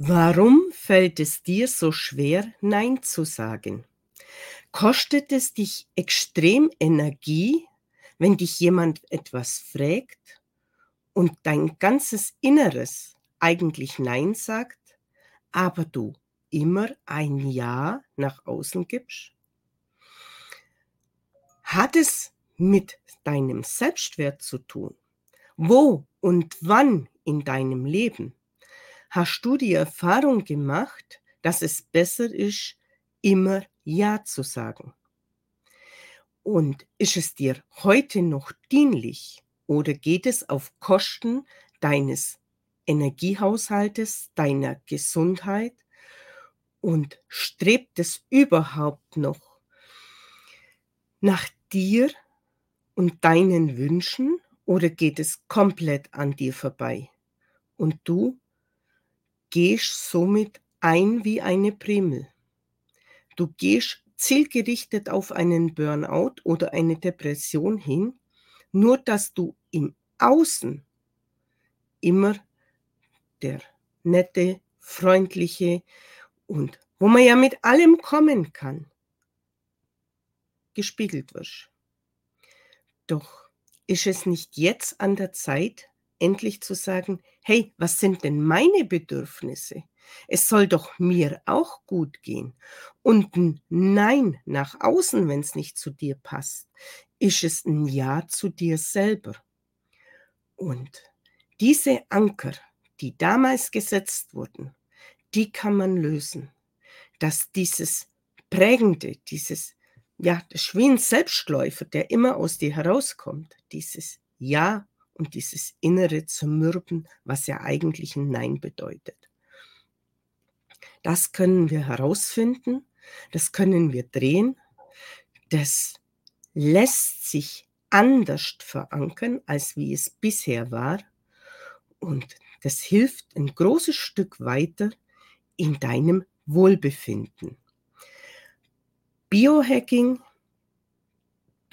Warum fällt es dir so schwer, Nein zu sagen? Kostet es dich extrem Energie, wenn dich jemand etwas fragt und dein ganzes Inneres eigentlich Nein sagt, aber du immer ein Ja nach außen gibst? Hat es mit deinem Selbstwert zu tun? Wo und wann in deinem Leben Hast du die Erfahrung gemacht, dass es besser ist, immer Ja zu sagen? Und ist es dir heute noch dienlich oder geht es auf Kosten deines Energiehaushaltes, deiner Gesundheit und strebt es überhaupt noch nach dir und deinen Wünschen oder geht es komplett an dir vorbei und du gehst somit ein wie eine Primel. Du gehst zielgerichtet auf einen Burnout oder eine Depression hin, nur dass du im Außen immer der nette, freundliche und wo man ja mit allem kommen kann, gespiegelt wirst. Doch ist es nicht jetzt an der Zeit, endlich zu sagen, hey, was sind denn meine Bedürfnisse? Es soll doch mir auch gut gehen. Und ein Nein nach außen, wenn es nicht zu dir passt, ist es ein Ja zu dir selber. Und diese Anker, die damals gesetzt wurden, die kann man lösen. Dass dieses Prägende, dieses, ja, das ist Selbstläufer, der immer aus dir herauskommt, dieses Ja und dieses innere Zermürben, was ja eigentlich ein Nein bedeutet. Das können wir herausfinden, das können wir drehen, das lässt sich anders verankern, als wie es bisher war und das hilft ein großes Stück weiter in deinem Wohlbefinden. Biohacking,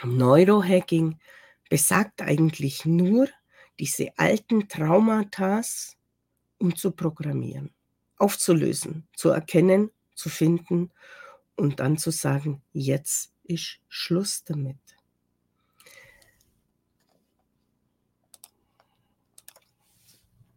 Neurohacking besagt eigentlich nur, diese alten Traumata umzuprogrammieren, aufzulösen, zu erkennen, zu finden und dann zu sagen, jetzt ist Schluss damit.